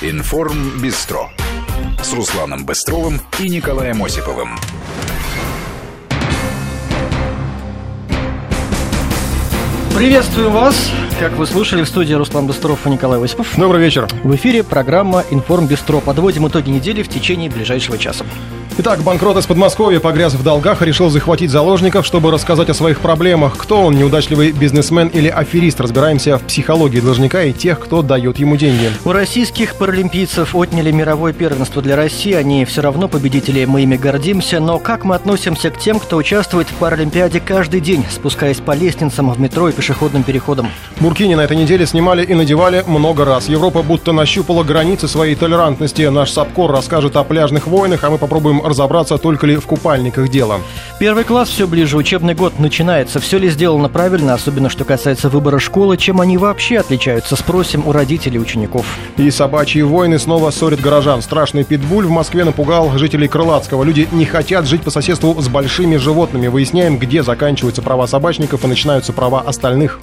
Информ Бистро с Русланом Быстровым и Николаем Осиповым. Приветствую вас. Как вы слушали, в студии Руслан Быстров и Николай Осипов. Добрый вечер. В эфире программа «Информ Бистро». Подводим итоги недели в течение ближайшего часа. Итак, банкрот из Подмосковья погряз в долгах решил захватить заложников, чтобы рассказать о своих проблемах. Кто он, неудачливый бизнесмен или аферист? Разбираемся в психологии должника и тех, кто дает ему деньги. У российских паралимпийцев отняли мировое первенство для России. Они все равно победители, мы ими гордимся. Но как мы относимся к тем, кто участвует в Паралимпиаде каждый день, спускаясь по лестницам в метро и пешеходным переходам? Буркини на этой неделе снимали и надевали много раз. Европа будто нащупала границы своей толерантности. Наш Сапкор расскажет о пляжных войнах, а мы попробуем разобраться, только ли в купальниках дело. Первый класс все ближе, учебный год начинается. Все ли сделано правильно, особенно что касается выбора школы, чем они вообще отличаются, спросим у родителей учеников. И собачьи войны снова ссорят горожан. Страшный питбуль в Москве напугал жителей Крылатского. Люди не хотят жить по соседству с большими животными. Выясняем, где заканчиваются права собачников и начинаются права остальных.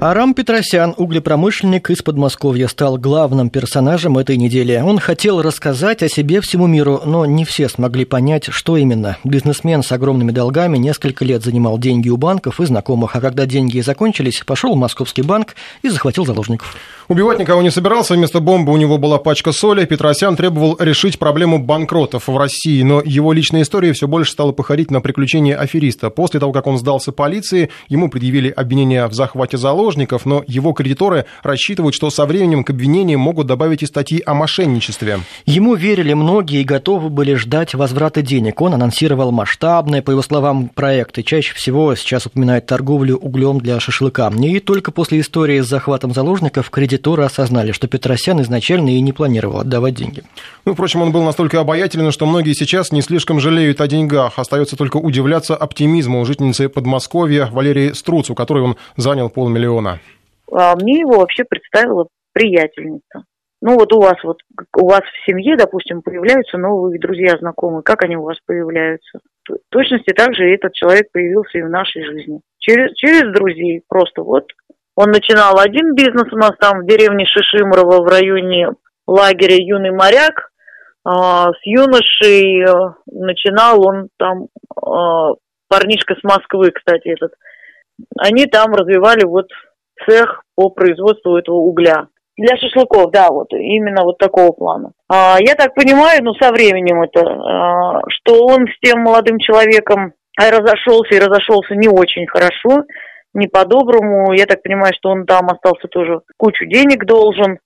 Арам Петросян, углепромышленник из Подмосковья, стал главным персонажем этой недели. Он хотел рассказать о себе всему миру, но не все смогли понять, что именно. Бизнесмен с огромными долгами несколько лет занимал деньги у банков и знакомых, а когда деньги закончились, пошел в московский банк и захватил заложников. Убивать никого не собирался, вместо бомбы у него была пачка соли. Петросян требовал решить проблему банкротов в России, но его личная история все больше стала походить на приключения афериста. После того, как он сдался полиции, ему предъявили обвинения в захвате заложников, но его кредиторы рассчитывают, что со временем к обвинениям могут добавить и статьи о мошенничестве. Ему верили многие и готовы были ждать возврата денег. Он анонсировал масштабные, по его словам, проекты. Чаще всего сейчас упоминает торговлю углем для шашлыка. И только после истории с захватом заложников кредит кредиторы осознали, что Петросян изначально и не планировал отдавать деньги. Ну, впрочем, он был настолько обаятелен, что многие сейчас не слишком жалеют о деньгах. Остается только удивляться оптимизму жительницы Подмосковья Валерии Струц, у которой он занял полмиллиона. А мне его вообще представила приятельница. Ну вот у вас вот у вас в семье, допустим, появляются новые друзья, знакомые. Как они у вас появляются? Точности так же этот человек появился и в нашей жизни. Через, через друзей просто вот он начинал один бизнес у нас там в деревне Шишимрово в районе лагеря «Юный моряк». А, с юношей э, начинал он там, а, парнишка с Москвы, кстати, этот. Они там развивали вот цех по производству этого угля. Для шашлыков, да, вот именно вот такого плана. А, я так понимаю, ну, со временем это, что он с тем молодым человеком разошелся и разошелся не очень хорошо не по-доброму. Я так понимаю, что он там остался тоже кучу денег должен.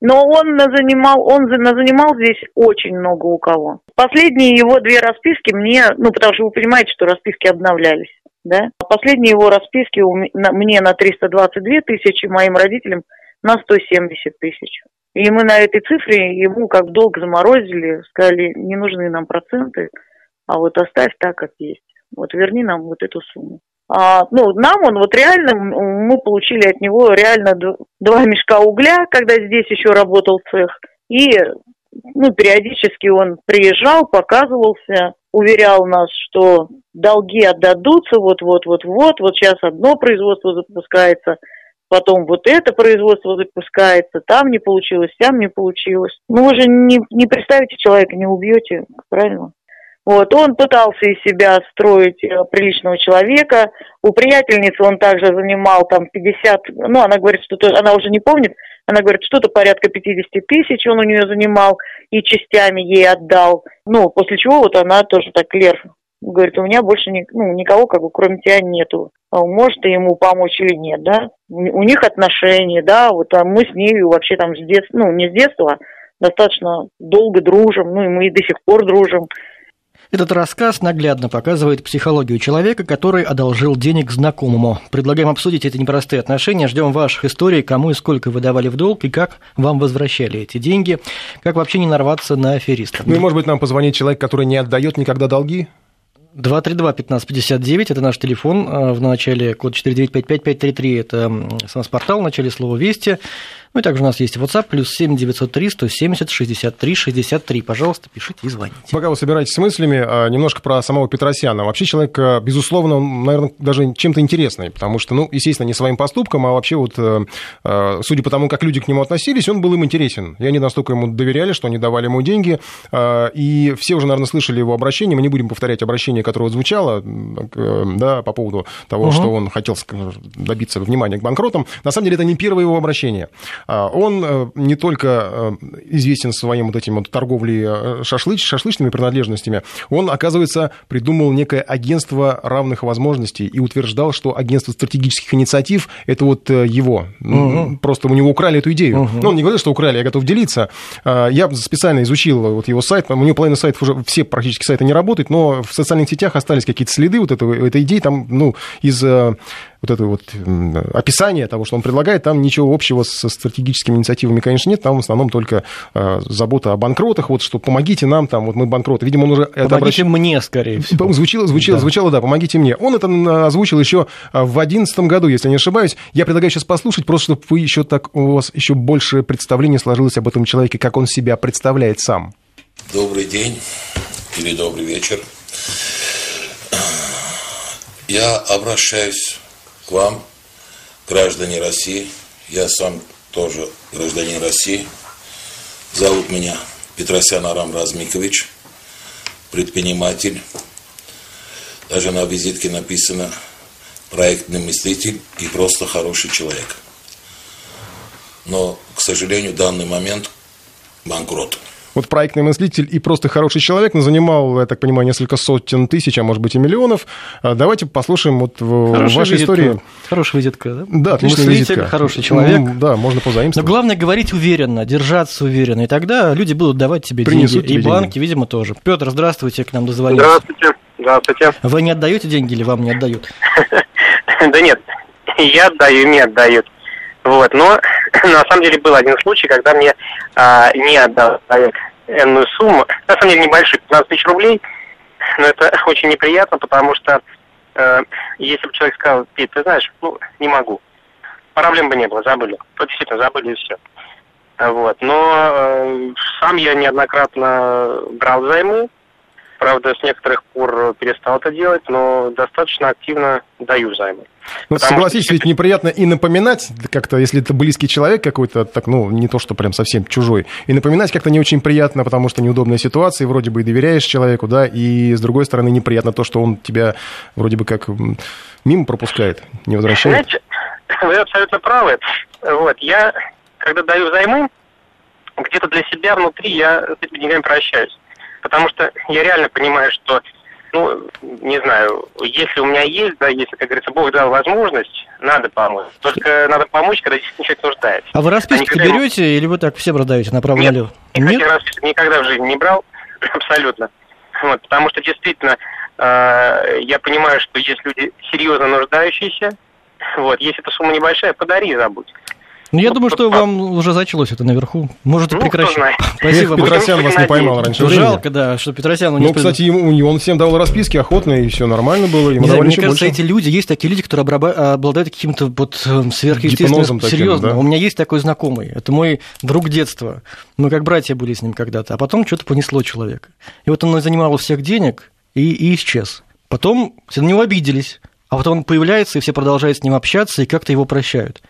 Но он занимал, он занимал здесь очень много у кого. Последние его две расписки мне, ну, потому что вы понимаете, что расписки обновлялись, да? Последние его расписки у, мне на 322 тысячи, моим родителям на 170 тысяч. И мы на этой цифре ему как долг заморозили, сказали, не нужны нам проценты, а вот оставь так, как есть. Вот верни нам вот эту сумму. А, ну, нам он вот реально, мы получили от него реально два мешка угля, когда здесь еще работал цех. И, ну, периодически он приезжал, показывался, уверял нас, что долги отдадутся, вот-вот-вот-вот, вот сейчас одно производство запускается, потом вот это производство запускается, там не получилось, там не получилось. Ну, вы же не, не представите человека, не убьете, правильно? Вот, он пытался из себя строить э, приличного человека. У приятельницы он также занимал там 50, ну, она говорит, что она уже не помнит, она говорит, что-то порядка 50 тысяч он у нее занимал и частями ей отдал. Ну, после чего вот она тоже так, Лер, говорит, у меня больше ни, ну, никого, как бы, кроме тебя нету. А может ты ему помочь или нет, да? У них отношения, да, вот а мы с ней вообще там с детства, ну, не с детства, а достаточно долго дружим, ну, и мы и до сих пор дружим. Этот рассказ наглядно показывает психологию человека, который одолжил денег знакомому. Предлагаем обсудить эти непростые отношения. Ждем ваших историй, кому и сколько вы давали в долг, и как вам возвращали эти деньги, как вообще не нарваться на аферистов. Ну и, может быть, нам позвонит человек, который не отдает никогда долги? 232-1559, это наш телефон, а, в начале код 4955533, это СМС-портал, в начале слова «Вести». Ну и также у нас есть WhatsApp, плюс 7 903 170 63 63. Пожалуйста, пишите и звоните. Пока вы собираетесь с мыслями, а, немножко про самого Петросяна. Вообще человек, а, безусловно, он, наверное, даже чем-то интересный, потому что, ну, естественно, не своим поступком, а вообще вот, э, э, судя по тому, как люди к нему относились, он был им интересен. И они настолько ему доверяли, что они давали ему деньги. А, и все уже, наверное, слышали его обращение. Мы не будем повторять обращение, которое звучало, да, по поводу того, угу. что он хотел добиться внимания к банкротам. На самом деле, это не первое его обращение. Он не только известен своим вот этим вот торговлей шашлыч, шашлычными принадлежностями, он, оказывается, придумал некое агентство равных возможностей и утверждал, что агентство стратегических инициатив – это вот его. Угу. Просто у него украли эту идею. Угу. Ну, он не говорил, что украли, я готов делиться. Я специально изучил вот его сайт, у него половина сайтов уже, все практически сайты не работают, но в социальных сетях остались какие-то следы вот этого, этой идеи, там, ну, из вот это вот описание того, что он предлагает, там ничего общего со стратегическими инициативами, конечно, нет, там в основном только э, забота о банкротах, вот что помогите нам, там, вот мы банкроты. Видимо, он уже помогите это обращ... мне, скорее всего. Звучало, звучало, да. звучало, да, помогите мне. Он это озвучил еще а, в 2011 году, если не ошибаюсь. Я предлагаю сейчас послушать, просто чтобы вы еще так, у вас еще больше представление сложилось об этом человеке, как он себя представляет сам. Добрый день или добрый вечер. Я обращаюсь к вам, граждане России. Я сам тоже гражданин России. Зовут меня Петросян Арам Размикович, предприниматель. Даже на визитке написано проектный мыслитель и просто хороший человек. Но, к сожалению, в данный момент банкрот вот проектный мыслитель и просто хороший человек, но занимал, я так понимаю, несколько сотен тысяч, а может быть и миллионов. А давайте послушаем вот в вашей истории. Хорошая визитка, да? Да, отличная мыслитель, визитка. хороший человек. Ну, да, можно позаимствовать. Но главное говорить уверенно, держаться уверенно, и тогда люди будут давать тебе Принесут деньги. И банки, деньги. видимо, тоже. Петр, здравствуйте, к нам дозвонились. Здравствуйте. Здравствуйте. Вы не отдаете деньги или вам не отдают? Да нет, я отдаю, не отдают. Вот, но на самом деле был один случай, когда мне а, не отдал человек энную сумму, на самом деле небольшую, 15 тысяч рублей, но это очень неприятно, потому что э, если бы человек сказал, Петь, ты знаешь, ну, не могу, проблем бы не было, забыли. Вот действительно, забыли и все. Вот. Но э, сам я неоднократно брал займы, Правда, с некоторых пор перестал это делать, но достаточно активно даю займы. Ну, согласитесь, что... ведь неприятно и напоминать как-то, если это близкий человек какой-то, так, ну, не то, что прям совсем чужой, и напоминать как-то не очень приятно, потому что неудобная ситуация, и вроде бы и доверяешь человеку, да, и с другой стороны неприятно то, что он тебя вроде бы как мимо пропускает, не возвращает. Знаете, вы абсолютно правы. Вот, я, когда даю займы, где-то для себя внутри я с этими деньгами прощаюсь. Потому что я реально понимаю, что, ну, не знаю, если у меня есть, да, если, как говорится, Бог дал возможность, надо помочь. Только надо помочь, когда действительно человек нуждается. А вы расписки а берете ему... или вы так всем раздаете направо-налево? Нет, Нет? Я расписки никогда в жизни не брал, абсолютно. Вот, потому что действительно э, я понимаю, что есть люди серьезно нуждающиеся, вот, если эта сумма небольшая, подари, забудь. Ну, я думаю, что вам уже зачалось это наверху. Можете ну, прекращать. Спасибо. Петросян вас не поймал раньше. Жалко, да, что Петросян... Ну, кстати, ему, он всем давал расписки охотно, и все нормально было. Ему не знаю, мне кажется, больше. эти люди, есть такие люди, которые обладают каким-то вот эм, сверхъестественным... Серьезно. Да? У меня есть такой знакомый. Это мой друг детства. Мы как братья были с ним когда-то. А потом что-то понесло человека. И вот он занимал у всех денег и, и исчез. Потом все на него обиделись. А потом он появляется, и все продолжают с ним общаться, и как-то его прощают.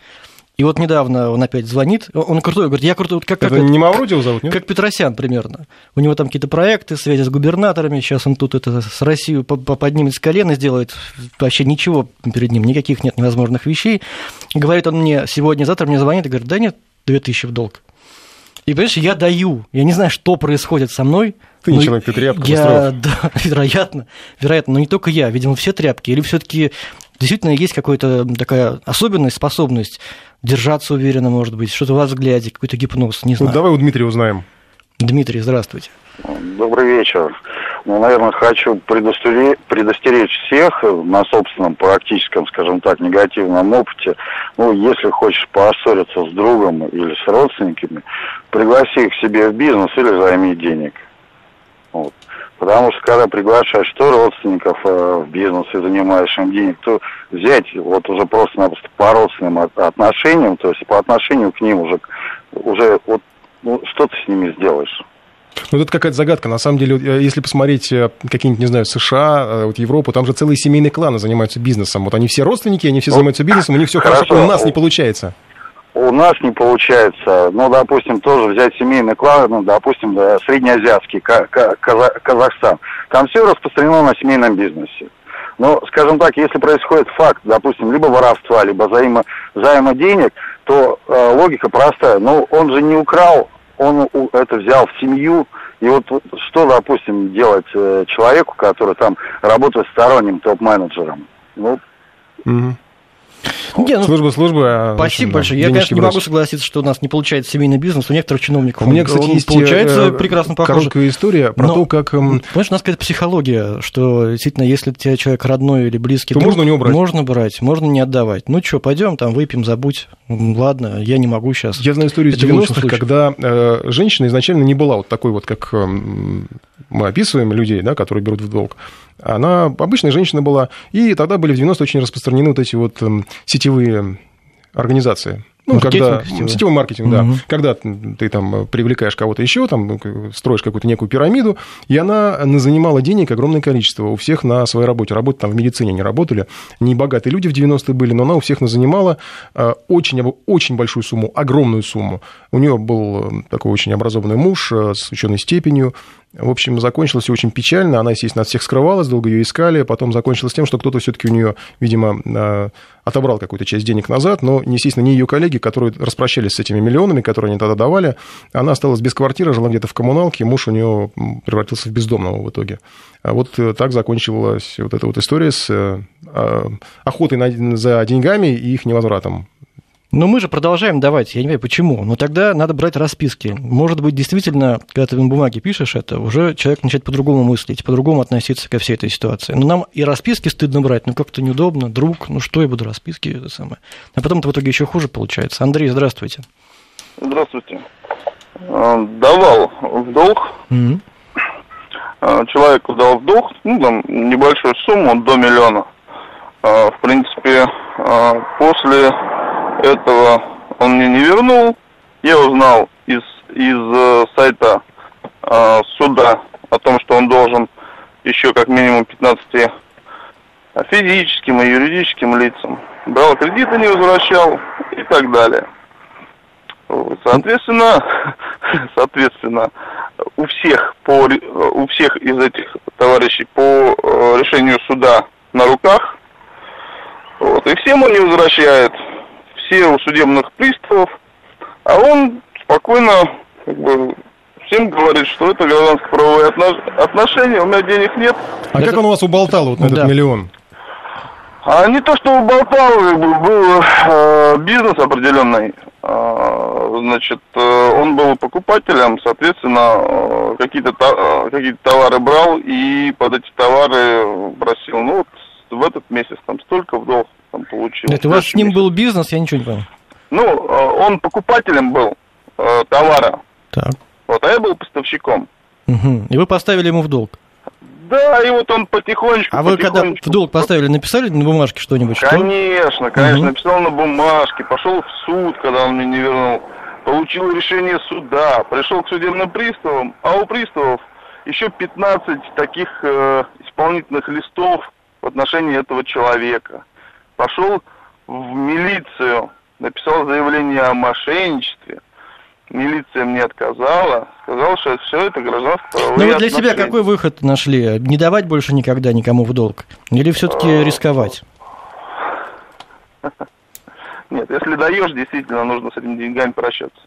И вот недавно он опять звонит, он крутой, говорит, я крутой, как, как это, не Мавродиев зовут, нет? Как Петросян примерно. У него там какие-то проекты, связи с губернаторами, сейчас он тут это с Россией поднимет с колена, сделает вообще ничего перед ним, никаких нет невозможных вещей. Говорит он мне сегодня, завтра мне звонит и говорит, да нет, 2000 в долг. И, понимаешь, я даю, я не знаю, что происходит со мной. Ты не человек, ты тряпка, я, Да, вероятно, вероятно, но не только я, видимо, все тряпки. Или все таки действительно есть какая-то такая особенность, способность держаться уверенно, может быть, что-то во взгляде, какой-то гипноз, не знаю. Ну, давай у Дмитрия узнаем. Дмитрий, здравствуйте. Добрый вечер. Ну, наверное, хочу предостеречь, предостеречь всех на собственном практическом, скажем так, негативном опыте. Ну, если хочешь поссориться с другом или с родственниками, пригласи их себе в бизнес или займи денег. Вот. Потому что когда приглашаешь что родственников э, в бизнес и занимаешь им денег, то взять вот уже просто-напросто по родственным отношениям, то есть по отношению к ним уже, уже вот ну, что ты с ними сделаешь? Ну, это какая-то загадка. На самом деле, э, если посмотреть э, какие-нибудь, не знаю, США, э, вот Европу, там же целые семейные кланы занимаются бизнесом. Вот они все родственники, они все ну, занимаются бизнесом, у них все хорошо, хорошо. у нас не получается. У нас не получается. Ну, допустим, тоже взять семейный клан, ну, допустим, да, среднеазиатский, Казахстан. Там все распространено на семейном бизнесе. Но, скажем так, если происходит факт, допустим, либо воровства, либо займа, займа денег, то э, логика простая. Ну, он же не украл он это взял в семью, и вот что, допустим, делать э, человеку, который там работает сторонним топ-менеджером? Ну, угу. Не, ну, служба, служба. А, спасибо общем, большое. Я, конечно, не могу согласиться, что у нас не получается семейный бизнес. У некоторых чиновников у меня, кстати, есть получается э, прекрасно похоже. Короткая история про Но, то, как... Понимаешь, у нас какая-то психология, что действительно, если тебе человек родной или близкий, то друг, можно у него брать. Можно брать, можно не отдавать. Ну что, пойдем там выпьем, забудь. Ладно, я не могу сейчас. Я знаю историю из 90-х, когда э, женщина изначально не была вот такой вот, как э, мы описываем людей, да, которые берут в долг. Она обычная женщина была, и тогда были в 90 очень распространены вот эти вот эм, сетевые организации. Ну, маркетинг, когда, сетевой маркетинг, угу. да. Когда ты там привлекаешь кого-то еще, там строишь какую-то некую пирамиду, и она занимала денег огромное количество у всех на своей работе. Работы там в медицине не работали, не богатые люди в 90-е были, но она у всех занимала э, очень, очень большую сумму, огромную сумму. У нее был э, такой очень образованный муж э, с ученой степенью, в общем, закончилось все очень печально. Она, естественно, от всех скрывалась, долго ее искали. Потом закончилось тем, что кто-то все-таки у нее, видимо, а, отобрал какую-то часть денег назад. Но, естественно, не ее коллеги, которые распрощались с этими миллионами, которые они тогда давали. Она осталась без квартиры, жила где-то в коммуналке. Муж у нее превратился в бездомного в итоге. А вот э, так закончилась вот эта вот история с э, а, охотой за деньгами и их невозвратом. Но мы же продолжаем давать, я не знаю почему, но тогда надо брать расписки. Может быть, действительно, когда ты на бумаге пишешь это, уже человек начинает по-другому мыслить, по-другому относиться ко всей этой ситуации. Но нам и расписки стыдно брать, ну как-то неудобно, друг, ну что я буду расписки, это самое. А потом-то в итоге еще хуже получается. Андрей, здравствуйте. Здравствуйте. А, давал в долг. Mm-hmm. Человеку дал в долг, ну, там, небольшую сумму, до миллиона. А, в принципе, после этого он мне не вернул. Я узнал из, из э, сайта э, суда о том, что он должен еще как минимум 15 физическим и юридическим лицам. Брал кредиты, не возвращал и так далее. Соответственно, соответственно, у всех по у всех из этих товарищей по э, решению суда на руках. Вот, и всем он не возвращает все у судебных приставов, а он спокойно как бы, всем говорит, что это гражданско-правовые отношения, у меня денег нет. А это... как он у вас уболтал вот на этот да. миллион? А не то, что уболтал, как бы, был э, бизнес определенный. Э, значит, э, он был покупателем, соответственно, э, какие-то э, какие товары брал и под эти товары просил. Ну вот в этот месяц там столько в долг там получил. Это у вас с ним месяц. был бизнес, я ничего не понял. Ну, э, он покупателем был э, товара. Так. Вот, а я был поставщиком. Угу. И вы поставили ему в долг? Да, и вот он потихонечку. А вы когда в долг поставили, написали на бумажке что-нибудь? Конечно, конечно, угу. написал на бумажке, пошел в суд, когда он мне не вернул, получил решение суда, пришел к судебным приставам, а у приставов еще 15 таких э, исполнительных листов в отношении этого человека. Пошел в милицию, написал заявление о мошенничестве. Милиция мне отказала, сказал, что все это гражданское правовые Ну вы для отношения. себя какой выход нашли? Не давать больше никогда никому в долг? Или все-таки а... рисковать? Нет, если даешь, действительно нужно с этими деньгами прощаться.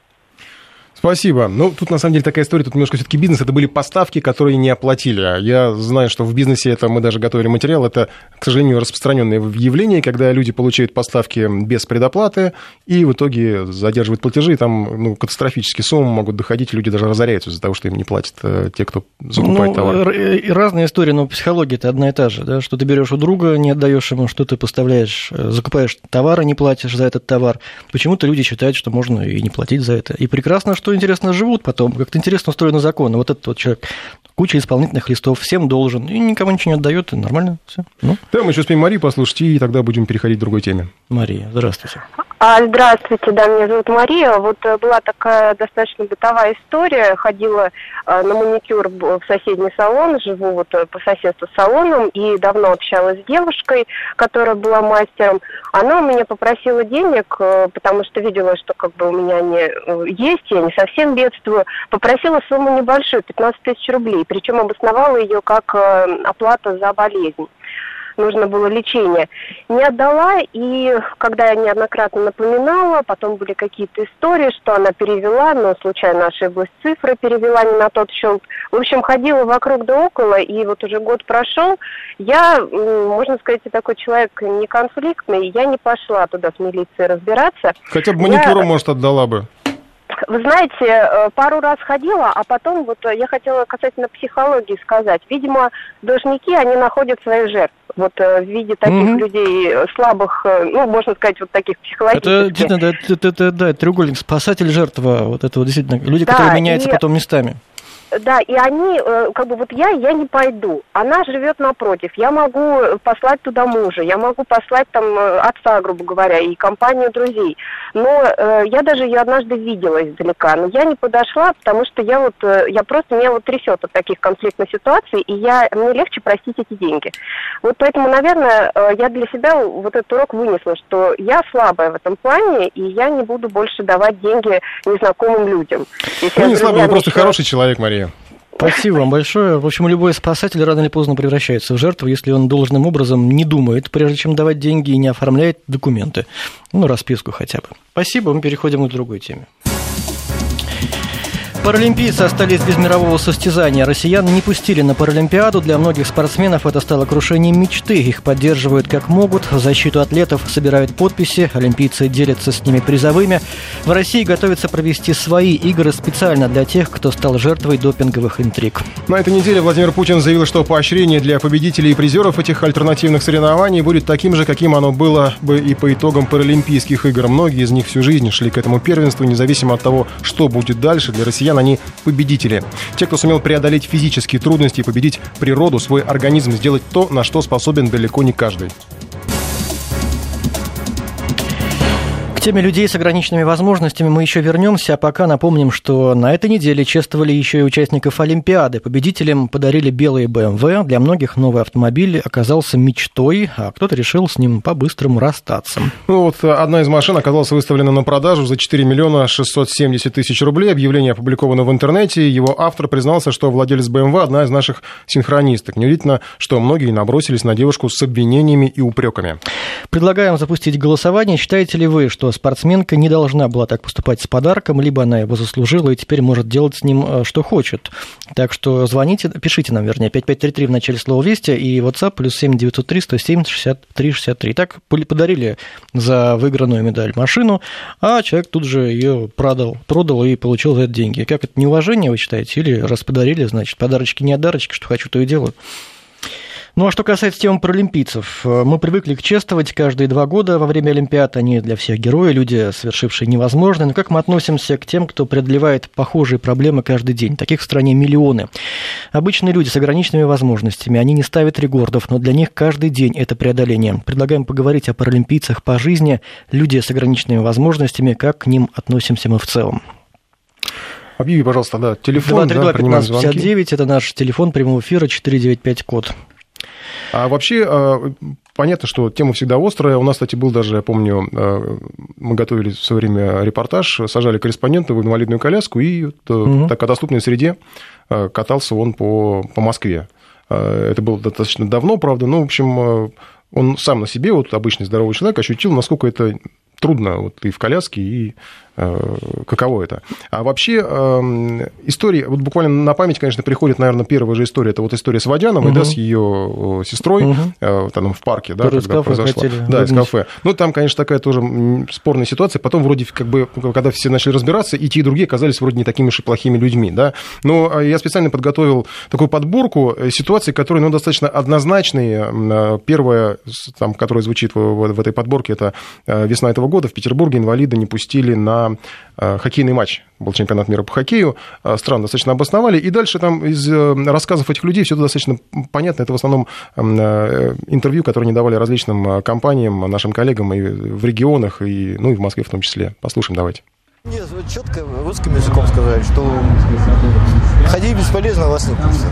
Спасибо. Ну, тут на самом деле такая история, тут немножко все-таки бизнес, это были поставки, которые не оплатили. Я знаю, что в бизнесе это мы даже готовили материал, это, к сожалению, распространенное явление, когда люди получают поставки без предоплаты и в итоге задерживают платежи, и там ну, катастрофические суммы могут доходить, люди даже разоряются из-за того, что им не платят э, те, кто закупает ну, товар. И разные истории, но психология это одна и та же, да, что ты берешь у друга, не отдаешь ему, что ты поставляешь, э, закупаешь товары, не платишь за этот товар. Почему-то люди считают, что можно и не платить за это. И прекрасно, что что интересно живут потом, как-то интересно устроены законы. Вот этот вот человек, куча исполнительных листов, всем должен, и никому ничего не отдает, и нормально все. Ну. Да, мы еще успеем Марию послушать, и тогда будем переходить к другой теме. Мария, здравствуйте. А, здравствуйте, да, меня зовут Мария. Вот э, была такая достаточно бытовая история. Ходила э, на маникюр в соседний салон, живу вот э, по соседству с салоном, и давно общалась с девушкой, которая была мастером. Она у меня попросила денег, потому что видела, что как бы у меня они есть, я не совсем бедствую. Попросила сумму небольшую, 15 тысяч рублей, причем обосновала ее как оплата за болезнь нужно было лечение. Не отдала, и когда я неоднократно напоминала, потом были какие-то истории, что она перевела, но случайно ошиблась цифры, перевела не на тот счет. В общем, ходила вокруг да около, и вот уже год прошел. Я, можно сказать, такой человек не конфликтный, я не пошла туда с милицией разбираться. Хотя бы маникюру, я... может, отдала бы. Вы знаете, э, пару раз ходила, а потом вот э, я хотела касательно психологии сказать. Видимо, должники, они находят своих жертв. Вот э, в виде таких mm-hmm. людей слабых, ну, можно сказать, вот таких психологических. Это действительно, да, это, это, да, треугольник спасатель-жертва, вот это вот действительно, люди, да, которые меняются и... потом местами. Да, и они, э, как бы вот я, я не пойду. Она живет напротив. Я могу послать туда мужа, я могу послать там э, отца, грубо говоря, и компанию друзей. Но э, я даже ее однажды видела издалека. Но я не подошла, потому что я вот, э, я просто, меня вот трясет от таких конфликтных ситуаций, и я, мне легче простить эти деньги. Вот поэтому, наверное, я для себя вот этот урок вынесла, что я слабая в этом плане, и я не буду больше давать деньги незнакомым людям. Если ну, не слабая, вы просто хороший человек, Мария. Спасибо вам большое. В общем, любой спасатель рано или поздно превращается в жертву, если он должным образом не думает, прежде чем давать деньги, и не оформляет документы. Ну, расписку хотя бы. Спасибо, мы переходим к другой теме. Паралимпийцы остались без мирового состязания. Россиян не пустили на Паралимпиаду. Для многих спортсменов это стало крушением мечты. Их поддерживают как могут. В защиту атлетов собирают подписи. Олимпийцы делятся с ними призовыми. В России готовятся провести свои игры специально для тех, кто стал жертвой допинговых интриг. На этой неделе Владимир Путин заявил, что поощрение для победителей и призеров этих альтернативных соревнований будет таким же, каким оно было бы и по итогам Паралимпийских игр. Многие из них всю жизнь шли к этому первенству, независимо от того, что будет дальше. Для россиян россиян они победители. Те, кто сумел преодолеть физические трудности и победить природу, свой организм, сделать то, на что способен далеко не каждый. Теме людей с ограниченными возможностями мы еще вернемся, а пока напомним, что на этой неделе чествовали еще и участников Олимпиады. Победителям подарили белые BMW. Для многих новый автомобиль оказался мечтой, а кто-то решил с ним по-быстрому расстаться. Ну вот одна из машин оказалась выставлена на продажу за 4 миллиона 670 тысяч рублей. Объявление опубликовано в интернете. Его автор признался, что владелец BMW одна из наших синхронисток. Неудивительно, что многие набросились на девушку с обвинениями и упреками. Предлагаем запустить голосование. Считаете ли вы, что спортсменка не должна была так поступать с подарком, либо она его заслужила и теперь может делать с ним, э, что хочет. Так что звоните, пишите нам, вернее, 5533 в начале слова «Вести» и WhatsApp плюс 7903 107 63 63. Так подарили за выигранную медаль машину, а человек тут же ее продал, продал и получил за это деньги. Как это неуважение, вы считаете? Или раз подарили, значит, подарочки не одарочки, что хочу, то и делаю. Ну а что касается темы паралимпийцев, э, мы привыкли к чествовать каждые два года во время Олимпиад. Они для всех герои, люди, совершившие невозможное. Но как мы относимся к тем, кто преодолевает похожие проблемы каждый день? Таких в стране миллионы. Обычные люди с ограниченными возможностями, они не ставят рекордов, но для них каждый день это преодоление. Предлагаем поговорить о паралимпийцах по жизни, люди с ограниченными возможностями, как к ним относимся мы в целом. Объяви, пожалуйста, да, телефон, 232 да, 1559, это наш телефон прямого эфира, 495 код. А вообще, а, понятно, что тема всегда острая. У нас, кстати, был даже, я помню, а, мы готовили в свое время репортаж, сажали корреспондента в инвалидную коляску, и угу. так, о доступной среде а, катался он по, по Москве. Это было достаточно давно, правда, но, в общем, он сам на себе, вот обычный здоровый человек, ощутил, насколько это трудно вот и в коляске, и Э, каково это. А вообще эм, история, вот буквально на память, конечно, приходит, наверное, первая же история, это вот история с Водяновой, угу. да, с ее сестрой, угу. там в парке, да, Который когда произошла. Да, из кафе. Ну, там, конечно, такая тоже спорная ситуация. Потом вроде как бы, когда все начали разбираться, и те, и другие оказались вроде не такими уж и плохими людьми, да. Но а, я специально подготовил такую подборку э, ситуаций, которые, ну, достаточно однозначные. Первая, там, которая звучит в, в, в этой подборке, это весна этого года в Петербурге инвалиды не пустили на на э, хоккейный матч, был чемпионат мира по хоккею, э, странно достаточно обосновали, и дальше там из рассказов этих людей все это достаточно понятно, это в основном интервью, которые не давали различным компаниям, нашим коллегам и в регионах, и, ну и в Москве в том числе. Послушаем, давайте. Мне четко русским языком сказали, что ходить бесполезно, вас не пустят.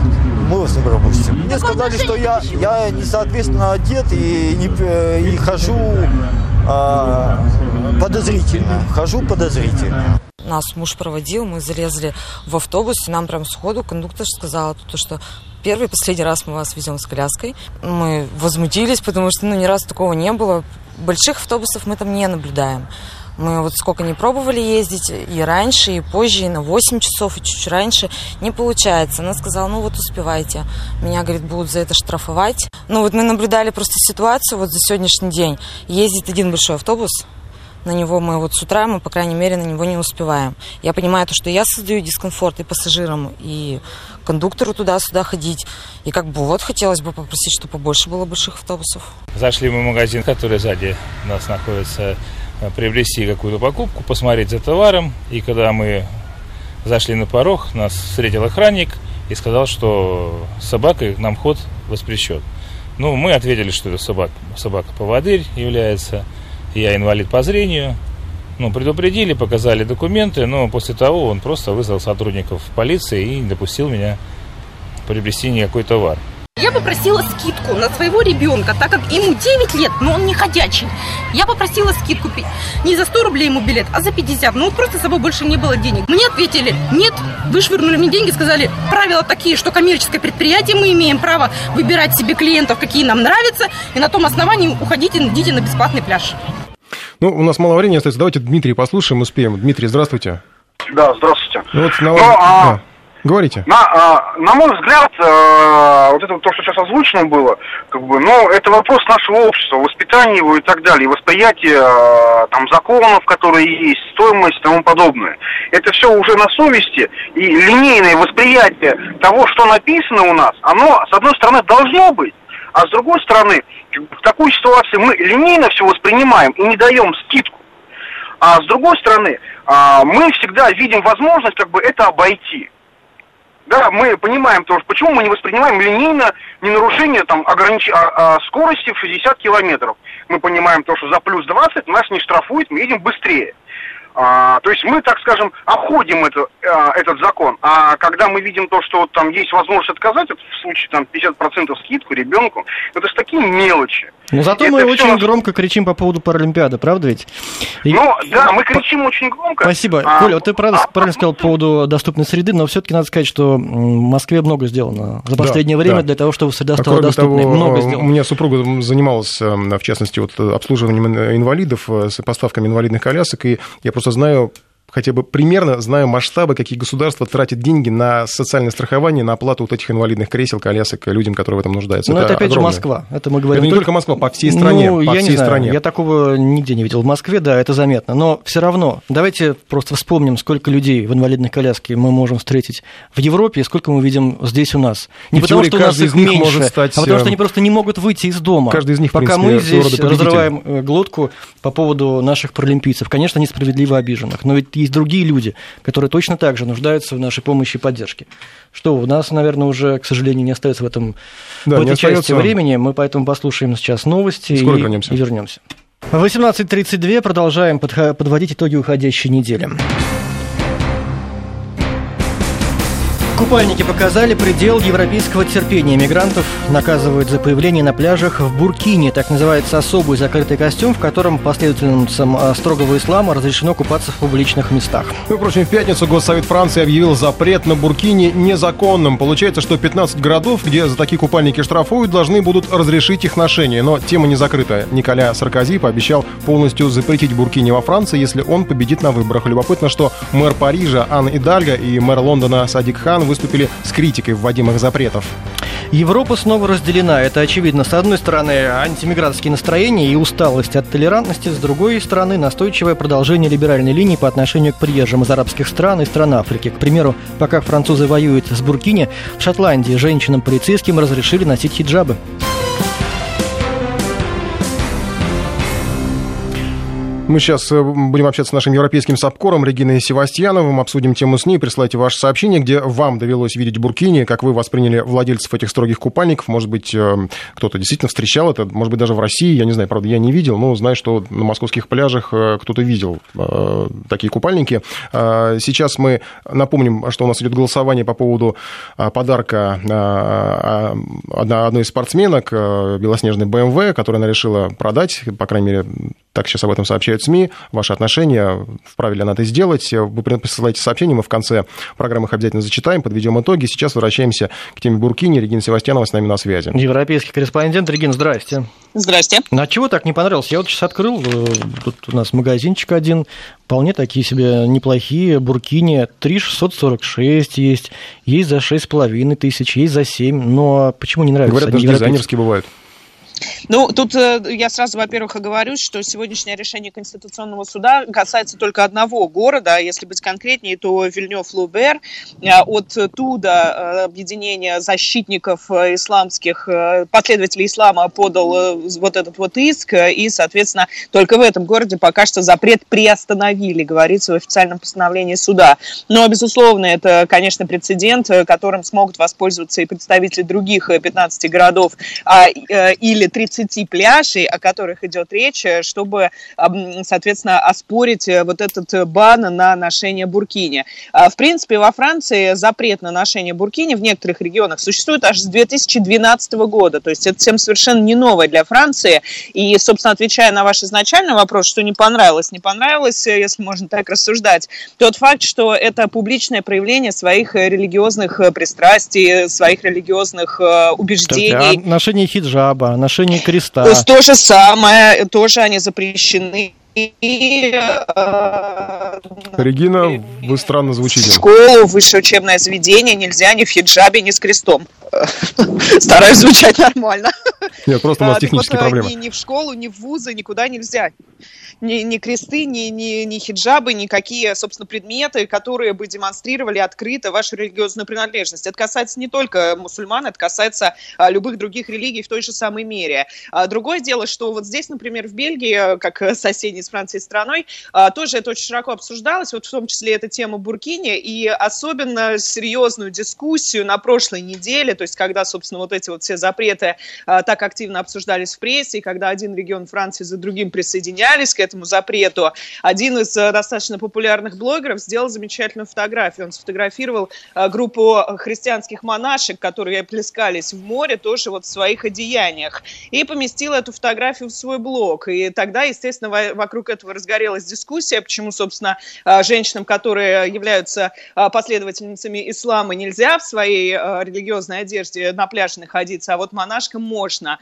Мы вас не пропустим. Мне сказали, что я, я несоответственно одет и, не, и хожу а, подозрительно. Хожу подозрительно. Нас муж проводил, мы залезли в автобус, и нам прям сходу кондуктор сказал, то, что первый последний раз мы вас везем с коляской. Мы возмутились, потому что ну, ни разу такого не было. Больших автобусов мы там не наблюдаем. Мы вот сколько не пробовали ездить, и раньше, и позже, и на 8 часов, и чуть раньше, не получается. Она сказала, ну вот успевайте. Меня, говорит, будут за это штрафовать. Ну вот мы наблюдали просто ситуацию вот за сегодняшний день. Ездит один большой автобус, на него мы вот с утра, мы, по крайней мере, на него не успеваем. Я понимаю то, что я создаю дискомфорт и пассажирам, и кондуктору туда-сюда ходить. И как бы вот хотелось бы попросить, чтобы побольше было больших автобусов. Зашли мы в магазин, который сзади нас находится приобрести какую-то покупку, посмотреть за товаром. И когда мы зашли на порог, нас встретил охранник и сказал, что собакой нам ход воспрещен. Ну, мы ответили, что это собака, собака-поводырь является, я инвалид по зрению. Ну, предупредили, показали документы, но после того он просто вызвал сотрудников полиции и не допустил меня приобрести никакой товар. Я попросила скидку на своего ребенка, так как ему 9 лет, но он не ходячий. Я попросила скидку не за 100 рублей ему билет, а за 50. Ну, просто с собой больше не было денег. Мне ответили, нет, вышвырнули мне деньги, сказали, правила такие, что коммерческое предприятие, мы имеем право выбирать себе клиентов, какие нам нравятся, и на том основании уходите, идите на бесплатный пляж. Ну, у нас мало времени остается. Давайте Дмитрий послушаем, успеем. Дмитрий, здравствуйте. Да, здравствуйте. Ну, вот на... ну, а... да. Говорите. На, а, на мой взгляд, а, вот это то, что сейчас озвучено было, как бы, ну, это вопрос нашего общества, воспитания его и так далее, восприятия а, там законов, которые есть, стоимость и тому подобное. Это все уже на совести, и линейное восприятие того, что написано у нас, оно, с одной стороны, должно быть, а с другой стороны, в такой ситуации мы линейно все воспринимаем и не даем скидку. А с другой стороны, мы всегда видим возможность как бы это обойти. Да, мы понимаем тоже, почему мы не воспринимаем линейно не нарушение там, огранич... а, а, скорости в 60 километров. Мы понимаем то, что за плюс 20 нас не штрафуют, мы едем быстрее. А, то есть мы, так скажем, обходим это, а, этот закон. А когда мы видим то, что вот, там есть возможность отказать, это в случае там 50% скидку ребенку, это же такие мелочи. Но зато мы очень все... громко кричим по поводу Паралимпиады, правда ведь? И... Ну, да, мы кричим очень громко. Спасибо. А... Коля, вот ты правда, а... правильно сказал по поводу доступной среды, но все-таки надо сказать, что в Москве много сделано за последнее да, время да. для того, чтобы среда а стала доступной. Того, много сделано. У меня супруга занималась, в частности, вот обслуживанием инвалидов, э, с поставками инвалидных колясок, и я просто знаю хотя бы примерно знаю масштабы, какие государства тратят деньги на социальное страхование, на оплату вот этих инвалидных кресел, колясок людям, которые в этом нуждаются. Но это, это опять огромное. же Москва. Это мы говорим. Это не только Москва, по всей стране. Ну, по я всей не знаю, стране. я такого нигде не видел. В Москве, да, это заметно. Но все равно, давайте просто вспомним, сколько людей в инвалидной коляске мы можем встретить в Европе и сколько мы видим здесь у нас. Не и потому, что у нас их меньше, может стать... а потому что они просто не могут выйти из дома. Каждый из них, Пока принципе, мы здесь разрываем э, глотку по поводу наших паралимпийцев, конечно, несправедливо обиженных. Но ведь есть другие люди, которые точно так же нуждаются в нашей помощи и поддержке. Что, у нас, наверное, уже, к сожалению, не остается в, этом, да, в этой части времени. Мы поэтому послушаем сейчас новости Скоро и, вернемся. и вернемся. В 18.32 продолжаем подводить итоги уходящей недели. Купальники показали предел европейского терпения. Мигрантов наказывают за появление на пляжах в Буркине. Так называется особый закрытый костюм, в котором последовательницам а, строгого ислама разрешено купаться в публичных местах. Ну, впрочем, в пятницу Госсовет Франции объявил запрет на Буркине незаконным. Получается, что 15 городов, где за такие купальники штрафуют, должны будут разрешить их ношение. Но тема не закрыта. Николя Саркози пообещал полностью запретить Буркини во Франции, если он победит на выборах. Любопытно, что мэр Парижа Ан Идальго и мэр Лондона Садик Хан выступили с критикой вводимых запретов. Европа снова разделена. Это очевидно. С одной стороны, антимигрантские настроения и усталость от толерантности, с другой стороны, настойчивое продолжение либеральной линии по отношению к приезжим из арабских стран и стран Африки. К примеру, пока французы воюют с Буркини, в Шотландии женщинам-полицейским разрешили носить хиджабы. Мы сейчас э, будем общаться с нашим европейским сапкором Региной Севастьяновым, обсудим тему с ней, присылайте ваше сообщение, где вам довелось видеть буркини, как вы восприняли владельцев этих строгих купальников. Может быть, э, кто-то действительно встречал это, может быть, даже в России, я не знаю, правда, я не видел, но знаю, что на московских пляжах э, кто-то видел такие купальники. Сейчас мы напомним, что у нас идет голосование по поводу подарка одной из спортсменок, белоснежной BMW, которую она решила продать, по крайней мере, так сейчас об этом сообщают СМИ. Ваши отношения, вправе ли она это сделать? Вы присылаете сообщения, мы в конце программы их обязательно зачитаем, подведем итоги. Сейчас возвращаемся к теме Буркини. Регина Севастьянова с нами на связи. Европейский корреспондент. Регина, здрасте. Здрасте. Ну, а чего так не понравилось? Я вот сейчас открыл, э, тут у нас магазинчик один, вполне такие себе неплохие буркини, 3646 есть, есть за 6,5 тысяч, есть за 7, но почему не нравится? Говорят, даже дизайнерские бывают. Ну, тут э, я сразу, во-первых, оговорюсь, что сегодняшнее решение Конституционного суда касается только одного города, если быть конкретнее, то Вильнёв-Лубер. Э, от туда э, объединение защитников исламских, последователей ислама подал вот этот вот иск, и, соответственно, только в этом городе пока что запрет приостановили, говорится в официальном постановлении суда. Но, безусловно, это, конечно, прецедент, которым смогут воспользоваться и представители других 15 городов а, или или 30 пляжей, о которых идет речь, э, чтобы, соответственно, оспорить э, вот этот э, бан на ношение буркини. А, в принципе, во Франции запрет на ношение буркини в некоторых регионах существует аж с 2012 года, то есть это тем совершенно не новое для Франции. И, собственно, отвечая на ваш изначальный вопрос, что не понравилось, не понравилось, если можно так рассуждать, тот факт, что это публичное проявление своих религиозных пристрастий, своих религиозных убеждений. Так, а ношение хиджаба, ношение ношении креста. То же самое, тоже они запрещены. И, э, Регина, вы странно звучите. В школу, высшее учебное заведение нельзя ни в хиджабе, ни с крестом. Стараюсь звучать нормально. Нет, просто у нас а, технические вот, проблемы. Ни, ни в школу, ни в вузы, никуда нельзя. Ни, ни кресты, ни, ни, ни хиджабы, никакие, собственно, предметы, которые бы демонстрировали открыто вашу религиозную принадлежность. Это касается не только мусульман, это касается а, любых других религий в той же самой мере. А, другое дело, что вот здесь, например, в Бельгии, как соседней с Францией страной, а, тоже это очень широко обсуждалось, вот в том числе эта тема Буркини, и особенно серьезную дискуссию на прошлой неделе, то есть когда, собственно, вот эти вот все запреты а, так активно обсуждались в прессе, и когда один регион Франции за другим присоединялись к этому запрету, один из а, достаточно популярных блогеров сделал замечательную фотографию. Он сфотографировал группу христианских монашек, которые плескались в море, тоже вот в своих одеяниях, и поместил эту фотографию в свой блог. И тогда, естественно, вокруг вокруг этого разгорелась дискуссия, почему, собственно, а, женщинам, которые являются а, последовательницами ислама, нельзя в своей а, религиозной одежде на пляж находиться, а вот монашкам можно.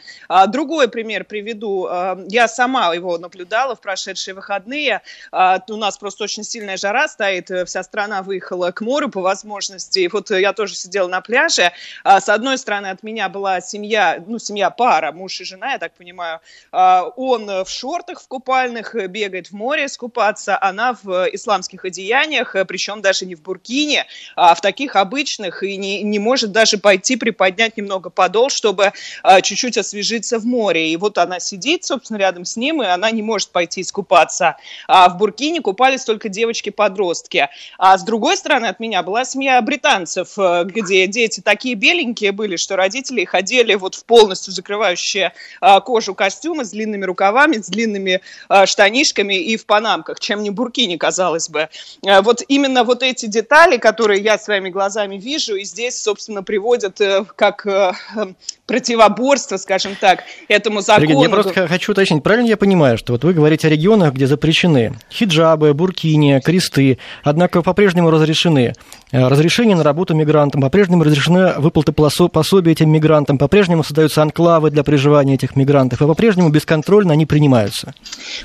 Другой пример приведу. Я сама его наблюдала в прошедшие выходные. У нас просто очень сильная жара стоит, вся страна выехала к морю по возможности. И вот я тоже сидела на пляже. С одной стороны, от меня была семья, ну, семья пара, муж и жена, я так понимаю. Он в шортах в купальных, бегает в море скупаться, она в исламских одеяниях, э, причем даже не в буркине, а в таких обычных, и не, не может даже пойти приподнять немного подол, чтобы чуть-чуть освежиться в море. И вот она сидит, собственно, рядом с ним, и она не может пойти искупаться. А в буркине купались только девочки-подростки. А с другой стороны от меня была семья британцев, э, где дети такие беленькие были, что родители ходили вот в полностью закрывающие кожу костюмы с длинными рукавами, с длинными штанами, штанишками и в панамках, чем не буркини, казалось бы. Э, вот именно вот эти детали, которые я своими глазами вижу, и здесь, собственно, приводят э, как э, противоборство, скажем так, этому закону. Регин, я просто хочу уточнить, правильно я понимаю, что вот вы говорите о регионах, где запрещены хиджабы, буркини, кресты, однако по-прежнему разрешены разрешение на работу мигрантам, по-прежнему разрешены выплаты пособий этим мигрантам, по-прежнему создаются анклавы для проживания этих мигрантов, и по-прежнему бесконтрольно они принимаются.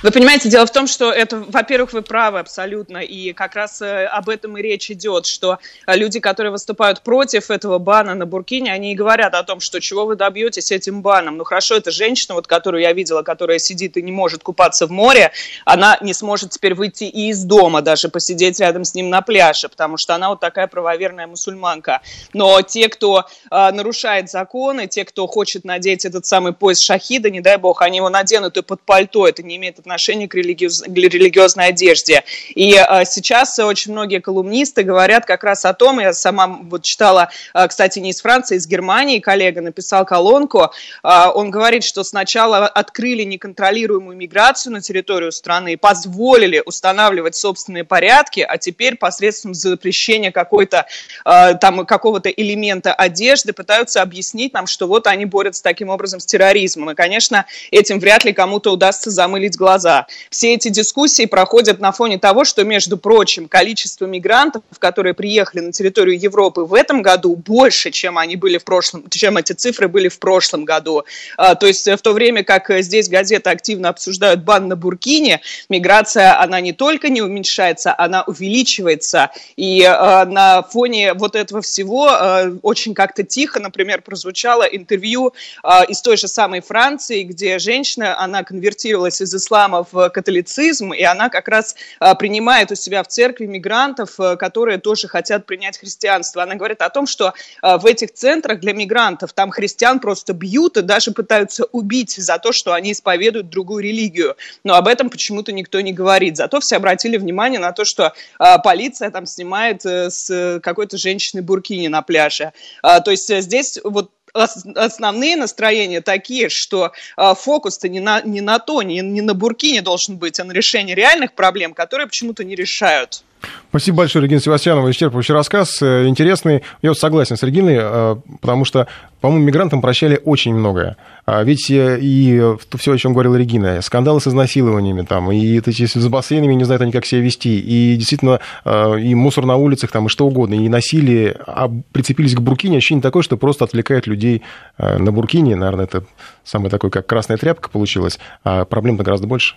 Вы понимаете, дело в том, что это, во-первых, вы правы абсолютно, и как раз э, об этом и речь идет, что э, люди, которые выступают против этого бана на Буркине, они и говорят о том, что чего вы добьетесь этим баном. Ну хорошо, это женщина, вот, которую я видела, которая сидит и не может купаться в море, она не сможет теперь выйти и из дома, даже посидеть рядом с ним на пляже, потому что она вот такая правоверная мусульманка. Но те, кто э, нарушает законы, те, кто хочет надеть этот самый пояс шахида, не дай бог, они его наденут и под пальто, это не имеет отношения отношение к, религиоз... религиозной одежде. И а, сейчас очень многие колумнисты говорят как раз о том, я сама вот читала, а, кстати, не из Франции, а из Германии, коллега написал колонку, он говорит, что сначала открыли неконтролируемую миграцию на территорию страны, позволили устанавливать собственные порядки, а теперь посредством запрещения какой-то там какого-то элемента одежды пытаются объяснить нам, что вот они борются таким образом с терроризмом. И, конечно, этим вряд ли кому-то удастся замылить глаза. Все эти дискуссии проходят на фоне того, что, между прочим, количество мигрантов, которые приехали на территорию Европы в этом году, больше, чем они были в прошлом, чем эти цифры были в прошлом году. А, то есть в то время как здесь газеты активно обсуждают бан на Буркине, миграция, она не только не уменьшается, она увеличивается. И э, на фоне вот этого всего э, очень как-то тихо, например, прозвучало интервью э, из той же самой Франции, где женщина, она конвертировалась из ислама в католицизм, и она как раз э, принимает у себя в церкви мигрантов, э, которые тоже хотят принять христианство. Она говорит о том, что э, в этих центрах для мигрантов там христиан просто бьют и даже пытаются убить за то, что они исповедуют другую религию. Но об этом почему-то никто не говорит. Зато все обратили внимание на то, что э, полиция там снимает э, с какой-то женщины буркини на пляже. Э, то есть э, здесь вот основные настроения такие, что э, фокус-то не на, не на то, не, не на Буркине должен быть, а на решении реальных проблем, которые почему-то не решают. Спасибо большое, Регина Севастьянова. Исчерпывающий рассказ, э, интересный. Я вот согласен с Региной, э, потому что, по-моему, мигрантам прощали очень многое. А ведь э, и все, о чем говорила Регина, скандалы с изнасилованиями, там, и эти с бассейнами не знают они, как себя вести, и действительно, и мусор на улицах, там, и что угодно, и насилие, а прицепились к Буркине, ощущение такое, что просто отвлекает людей на Буркине, наверное, это самое такое, как красная тряпка получилась, а проблем-то гораздо больше.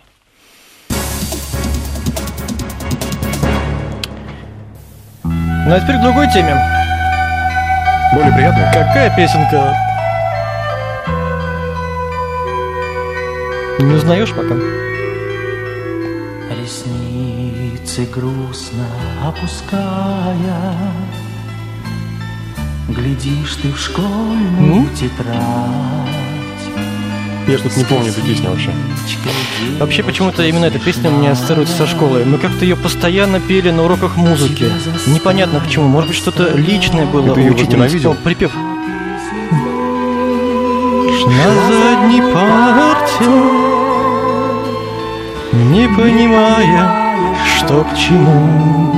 Ну а теперь к другой теме. Более приятно. Какая песенка? Не узнаешь пока? Ресницы грустно опуская Глядишь ты в школьную тетрадь я что-то не помню эту песню вообще. Вообще, почему-то именно эта песня у меня ассоциируется со школой. Мы как-то ее постоянно пели на уроках музыки. Непонятно почему. Может быть, что-то личное было у учительницы. Припев. На задней парте, не понимая, что к чему.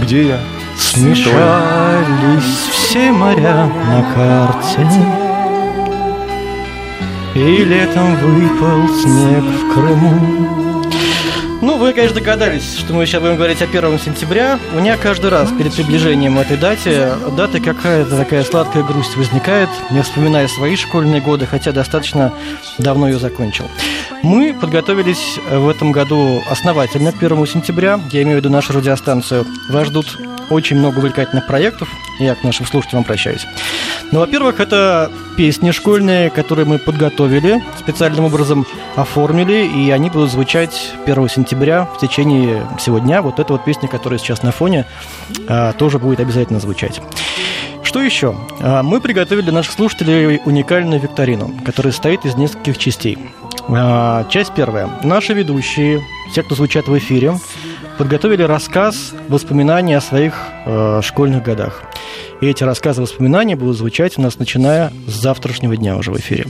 Где я? Смешались все моря на карте. И летом выпал снег в Крыму Ну, вы, конечно, догадались, что мы сейчас будем говорить о 1 сентября. У меня каждый раз перед приближением этой даты, даты какая-то такая сладкая грусть возникает. Я вспоминаю свои школьные годы, хотя достаточно давно ее закончил. Мы подготовились в этом году основательно к 1 сентября. Я имею в виду нашу радиостанцию. Вас ждут очень много увлекательных проектов. Я к нашим слушателям обращаюсь. Ну, во-первых, это песни школьные, которые мы подготовили, специальным образом оформили, и они будут звучать 1 сентября в течение всего дня. Вот эта вот песня, которая сейчас на фоне, а, тоже будет обязательно звучать. Что еще? А, мы приготовили для наших слушателей уникальную викторину, которая состоит из нескольких частей. А, часть первая. Наши ведущие, те, кто звучат в эфире, подготовили рассказ, воспоминания о своих э, школьных годах. И эти рассказы, воспоминания будут звучать у нас начиная с завтрашнего дня уже в эфире.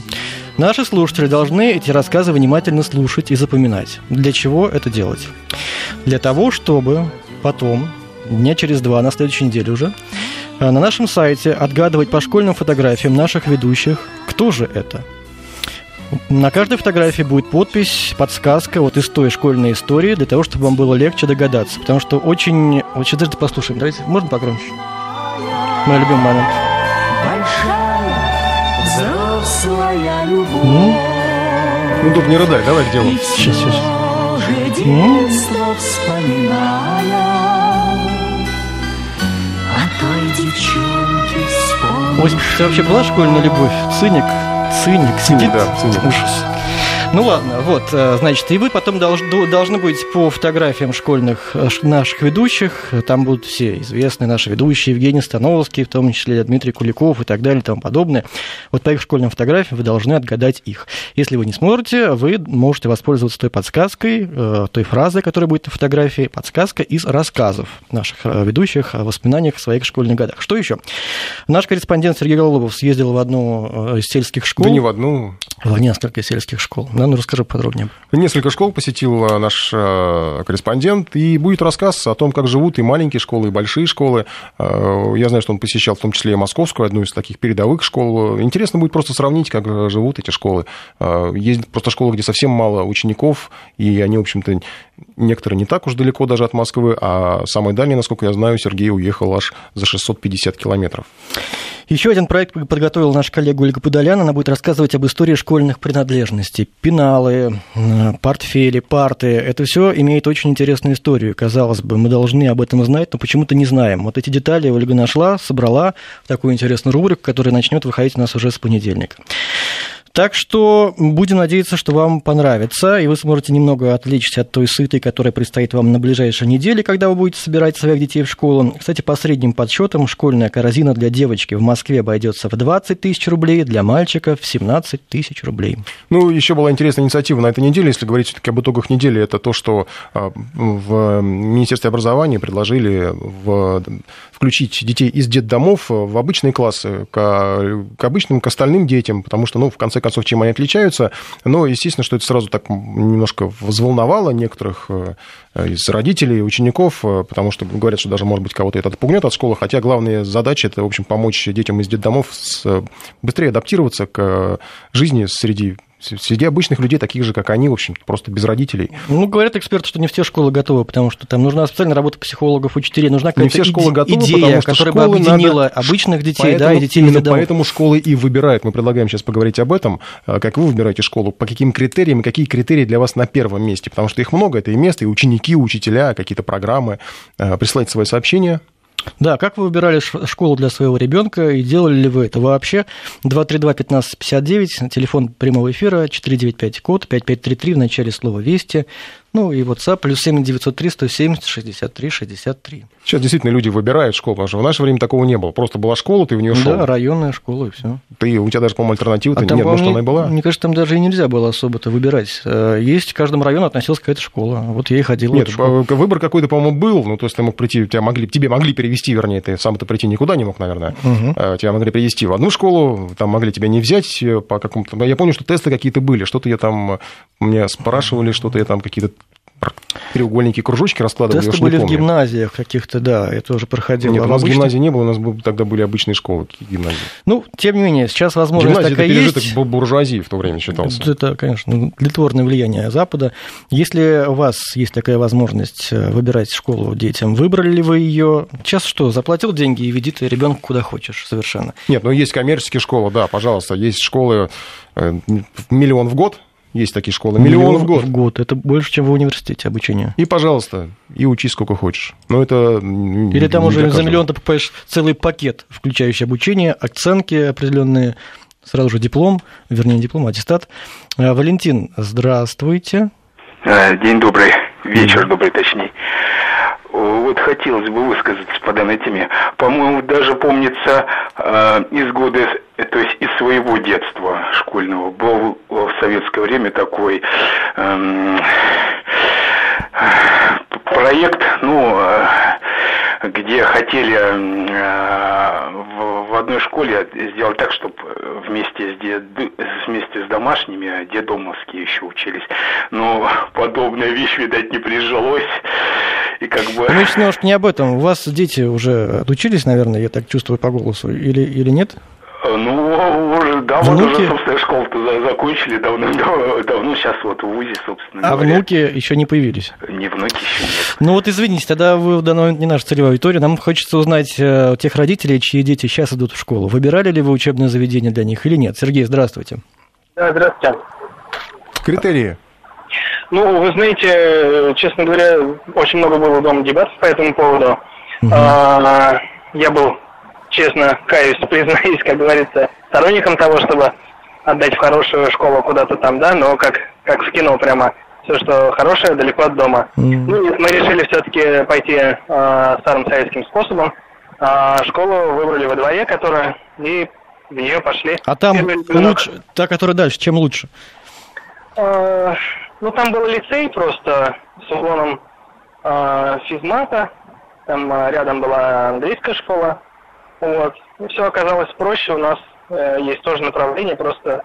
Наши слушатели должны эти рассказы внимательно слушать и запоминать. Для чего это делать? Для того, чтобы потом, дня через два, на следующей неделе уже, э, на нашем сайте отгадывать по школьным фотографиям наших ведущих, кто же это – на каждой фотографии будет подпись, подсказка вот из той школьной истории, для того, чтобы вам было легче догадаться. Потому что очень... Вот сейчас даже послушаем. Давайте, можно погромче? Мой любимый момент. Большая Ну, ну тут не рыдай, давай к делу. Сейчас, сейчас. Ну? Ось, вообще была школьная любовь? Циник? Циник, сидит. Да, циник. Ужас. Ну ладно, вот, э, значит, и вы потом должны, должны быть по фотографиям школьных э, наших ведущих. Там будут все известные наши ведущие, Евгений Становский, в том числе Дмитрий Куликов и так далее и тому подобное. Вот по их школьным фотографиям вы должны отгадать их. Если вы не сможете, вы можете воспользоваться той подсказкой, э, той фразой, которая будет на фотографии. Подсказка из рассказов наших ведущих о воспоминаниях в своих школьных годах. Что еще? Наш корреспондент Сергей Голубов съездил в одну из сельских школ. Да не в одну. В несколько сельских школ. Да, ну расскажи подробнее. Несколько школ посетил э, наш э, корреспондент, и будет рассказ о том, как живут и маленькие школы, и большие школы. Э, я знаю, что он посещал в том числе и московскую, одну из таких передовых школ. Интересно будет просто сравнить, как живут эти школы. Есть просто школы, где совсем мало учеников, и они, в общем-то, некоторые не так уж далеко даже от Москвы, а самый дальний, насколько я знаю, Сергей уехал аж за 650 километров. Еще один проект подготовил наш коллега Ольга Подолян. Она будет рассказывать об истории школьных принадлежностей. Пеналы, э, портфели, парты. Это все имеет очень интересную историю. Казалось бы, мы должны об этом знать, но почему-то не знаем. Вот эти детали Ольга нашла, собрала в такую интересную рубрику, которая начнет выходить у нас уже с понедельника. Так что будем надеяться, что вам понравится, и вы сможете немного отвлечься от той сытой, которая предстоит вам на ближайшей неделе, когда вы будете собирать своих детей в школу. Кстати, по средним подсчетам, школьная корзина для девочки в Москве обойдется в 20 тысяч рублей, для мальчика в 17 тысяч рублей. Ну, еще была интересная инициатива на этой неделе, если говорить все-таки об итогах недели, это то, что а, в Министерстве образования предложили в включить детей из детдомов в обычные классы, к, к обычным, к остальным детям, потому что, ну, в конце концов, чем они отличаются. Но, естественно, что это сразу так немножко взволновало некоторых э, из родителей, учеников, э, потому что говорят, что даже, может быть, кого-то это отпугнет от школы, хотя главная задача – это, в общем, помочь детям из детдомов быстрее адаптироваться к жизни среди среди обычных людей, таких же, как они, в общем просто без родителей. Ну, говорят эксперты, что не все школы готовы, потому что там нужна специальная работа психологов, учителей, нужна какая-то не все школы иде- готовы, идея, которая бы объединила надо... обычных детей, поэтому, да, и детей именно поэтому школы и выбирают. Мы предлагаем сейчас поговорить об этом, а, как вы выбираете школу, по каким критериям, и какие критерии для вас на первом месте, потому что их много, это и место, и ученики, и учителя, какие-то программы. А, присылайте свои сообщения да, как вы выбирали школу для своего ребенка и делали ли вы это вообще? 232-1559, телефон прямого эфира, 495 код, 5533 в начале слова «Вести». Ну и WhatsApp плюс 7 903 170 63 63. Сейчас действительно люди выбирают школу, потому что в наше время такого не было. Просто была школа, ты в нее шел. Да, районная школа и все. Ты, у тебя даже, по-моему, альтернативы а там, нет, может, она и была? Мне кажется, там даже и нельзя было особо-то выбирать. Э, есть в каждом районе относилась какая-то школа. Вот я и ходил. Нет, выбор какой-то, по-моему, был. Ну, то есть ты мог прийти, тебя могли, тебе могли перевести, вернее, ты сам-то прийти никуда не мог, наверное. Угу. Тебя могли привести в одну школу, там могли тебя не взять э, по какому-то... Я помню, что тесты какие-то были, что-то я там... Мне спрашивали, что-то я там какие-то треугольники, кружочки раскладывали. Тесты были в гимназиях каких-то, да, я тоже проходил. Нет, а у нас обычных... гимназии не было, у нас тогда были обычные школы, гимназии. Ну, тем не менее, сейчас возможность Гимназия такая это пережиток есть. буржуазии в то время считался. Это, конечно, длитворное влияние Запада. Если у вас есть такая возможность э, выбирать школу детям, выбрали ли вы ее? Сейчас что, заплатил деньги и веди ты ребенка куда хочешь совершенно. Нет, ну есть коммерческие школы, да, пожалуйста, есть школы э, миллион в год, есть такие школы. Миллион, Миллион в год. В год. Это больше, чем в университете обучение. И, пожалуйста, и учи сколько хочешь. Но это Или там уже за миллион ты покупаешь целый пакет, включающий обучение, оценки определенные, сразу же диплом, вернее, диплом, аттестат. А, Валентин, здравствуйте. Э, день добрый, вечер добрый, точнее. Вот хотелось бы высказаться по данной теме. По-моему, даже помнится э, из года, то есть из своего детства школьного, был в советское время такой э, проект, ну, э, где хотели э, в, одной школе сделать так, чтобы вместе с, дед, вместе с домашними дедомовские еще учились. Но подобная вещь, видать, не прижилось. И как бы... Ну, немножко не об этом. У вас дети уже отучились, наверное, я так чувствую по голосу, или, или нет? Ну, уже, да, внуки? вот уже, собственно, школу-то закончили давно, давно, сейчас вот в ВУЗе, собственно А говоря. внуки еще не появились? Не внуки еще нет. Ну вот извините, тогда вы в данный момент не наша целевая аудитория. Нам хочется узнать э, тех родителей, чьи дети сейчас идут в школу. Выбирали ли вы учебное заведение для них или нет? Сергей, здравствуйте. Да, здравствуйте. Критерии? Ну, вы знаете, честно говоря, очень много было дома дебатов по этому поводу. Угу. А, я был честно каюсь, признаюсь, как говорится, сторонником того, чтобы отдать в хорошую школу куда-то там, да, но как, как в кино прямо все, что хорошее, далеко от дома. Ну нет, мы решили все-таки пойти э, старым советским способом. А школу выбрали во дворе, которая, и в нее пошли. А там лучше, та, которая дальше, чем лучше? Э, ну, там был лицей просто с уклоном э, физмата. Там э, рядом была английская школа. Вот. И все оказалось проще. У нас э, есть тоже направление, просто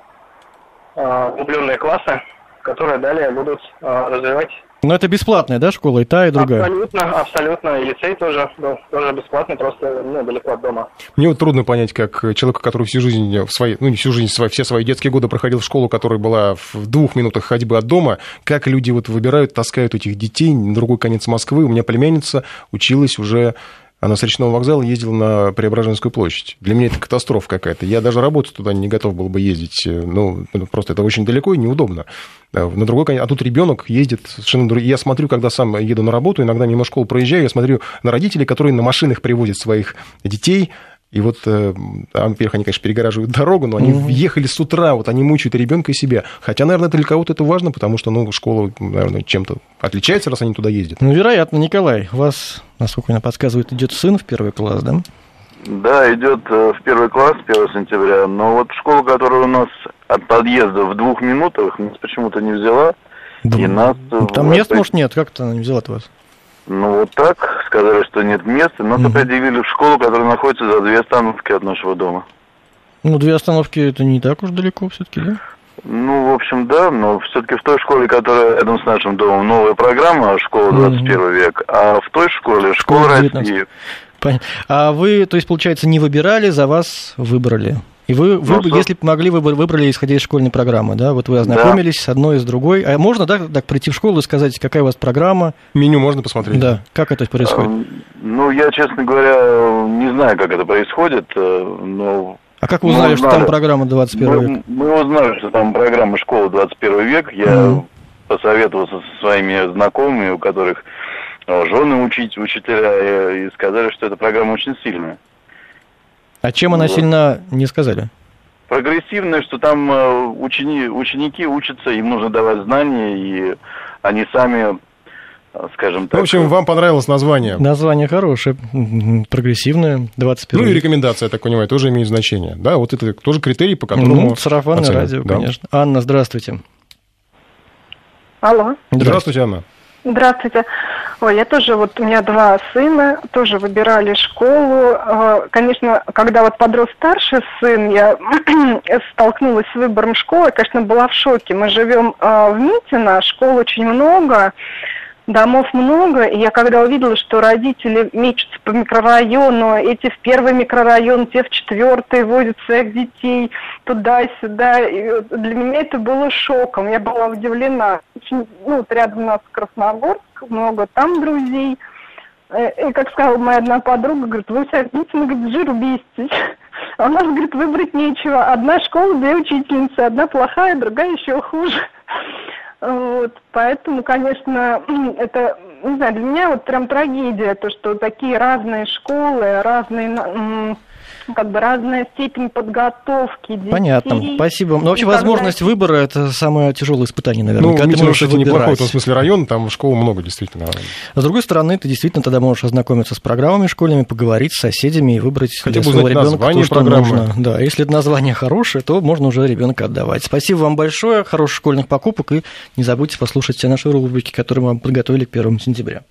э, углубленные классы, которые далее будут э, развивать Но это бесплатная, да, школа, и та, и другая? Абсолютно, абсолютно. И лицей тоже был тоже бесплатный, просто ну, далеко от дома. Мне вот трудно понять, как человека, который всю жизнь, в свои, ну не всю жизнь, свои, все свои детские годы проходил в школу, которая была в двух минутах ходьбы от дома, как люди вот выбирают, таскают этих детей на другой конец Москвы. У меня племянница училась уже она с речного вокзала ездила на Преображенскую площадь. Для меня это катастрофа какая-то. Я даже работать туда не готов был бы ездить. Ну, просто это очень далеко и неудобно. На другой конец. А тут ребенок ездит совершенно другой. Я смотрю, когда сам еду на работу, иногда мимо школы проезжаю, я смотрю на родителей, которые на машинах привозят своих детей, и вот, э, во-первых, они, конечно, перегораживают дорогу, но они Мгм. ехали с утра, вот они мучают ребенка, и себя. Хотя, наверное, для кого-то это важно, потому что, ну, школа, наверное, чем-то отличается, раз они туда ездят. Ну, вероятно, Николай, у вас, насколько мне подсказывает, идет сын в первый класс, да? Да, идет э, в первый класс 1 сентября, но вот школа, которая у нас от подъезда в двух минутах, нас почему-то не взяла. И нас... Ну, Там мест, этой- может, нет? Как-то она не взяла-то вас? Ну, вот так, сказали, что нет места. Нас определили в школу, которая находится за две остановки от нашего дома. Ну, две остановки это не так уж далеко все-таки, да? Ну, в общем, да, но все-таки в той школе, которая рядом с нашим домом, новая программа «Школа 21 век», а в той школе «Школа Школа России». 19. Понятно. А вы, то есть, получается, не выбирали, за вас выбрали? И вы, вы Ну, бы, если бы могли, вы бы выбрали, исходя из школьной программы, да? Вот вы ознакомились с одной и с другой. А можно, да, так прийти в школу и сказать, какая у вас программа? Меню можно посмотреть? Да. Как это происходит? Эм, Ну, я, честно говоря, не знаю, как это происходит, э, но... А как вы мы узнали, что узнали- там программа 21 мы, век? мы узнали, что там программа «Школа 21 век». Я Мгм. посоветовался со своими знакомыми, у которых э, жены учить, учителя, и сказали, что эта программа очень сильная. А чем она Вот. сильна, не сказали? прогрессивная, что там э, учени, ученики учатся, им нужно давать знания, и они сами, э, скажем так... В общем, вам понравилось название. Название хорошее, прогрессивное, 21 Ну и рекомендация, я так понимаю, тоже имеет значение. Да, вот это тоже критерий, по которому... Ну, сарафанное оценивать. радио, Да. конечно. Анна, здравствуйте. Алло. Здравствуйте, Анна. Здравствуйте. Ой, я тоже, вот у меня два сына, тоже выбирали школу. Э, Конечно, когда вот подрос старший сын, я столкнулась с выбором школы, конечно, была в шоке. Мы живем э, в Митино, школ очень много, домов много, и я когда увидела, что родители мечутся по микрорайону, эти в первый микрорайон, те в четвертый возят своих детей туда-сюда, для меня это было шоком, я была удивлена. Очень, ну, вот рядом у нас Красногорск, много там друзей. Э, И, как сказала моя одна подруга, говорит, вы все дети, мы, говорит, жиру беситесь. А у нас, говорит, выбрать нечего. Одна школа, две учительницы, одна плохая, другая еще хуже. Вот, поэтому, конечно, это, не знаю, для меня вот прям трагедия, то, что такие разные школы, разные, как бы разная степень подготовки детей. Понятно, спасибо. Но вообще возможность выбора – это самое тяжелое испытание, наверное. Ну, когда можешь кстати, неплохой в выбирать. этом смысле район, там школ много, действительно. А с другой стороны, ты действительно тогда можешь ознакомиться с программами школьными, поговорить с соседями и выбрать Хотя для своего ребенка название то, что программы. нужно. Да, если это название хорошее, то можно уже ребенка отдавать. Спасибо вам большое, хороших школьных покупок, и не забудьте послушать все наши рубрики, которые мы вам подготовили к 1 сентября.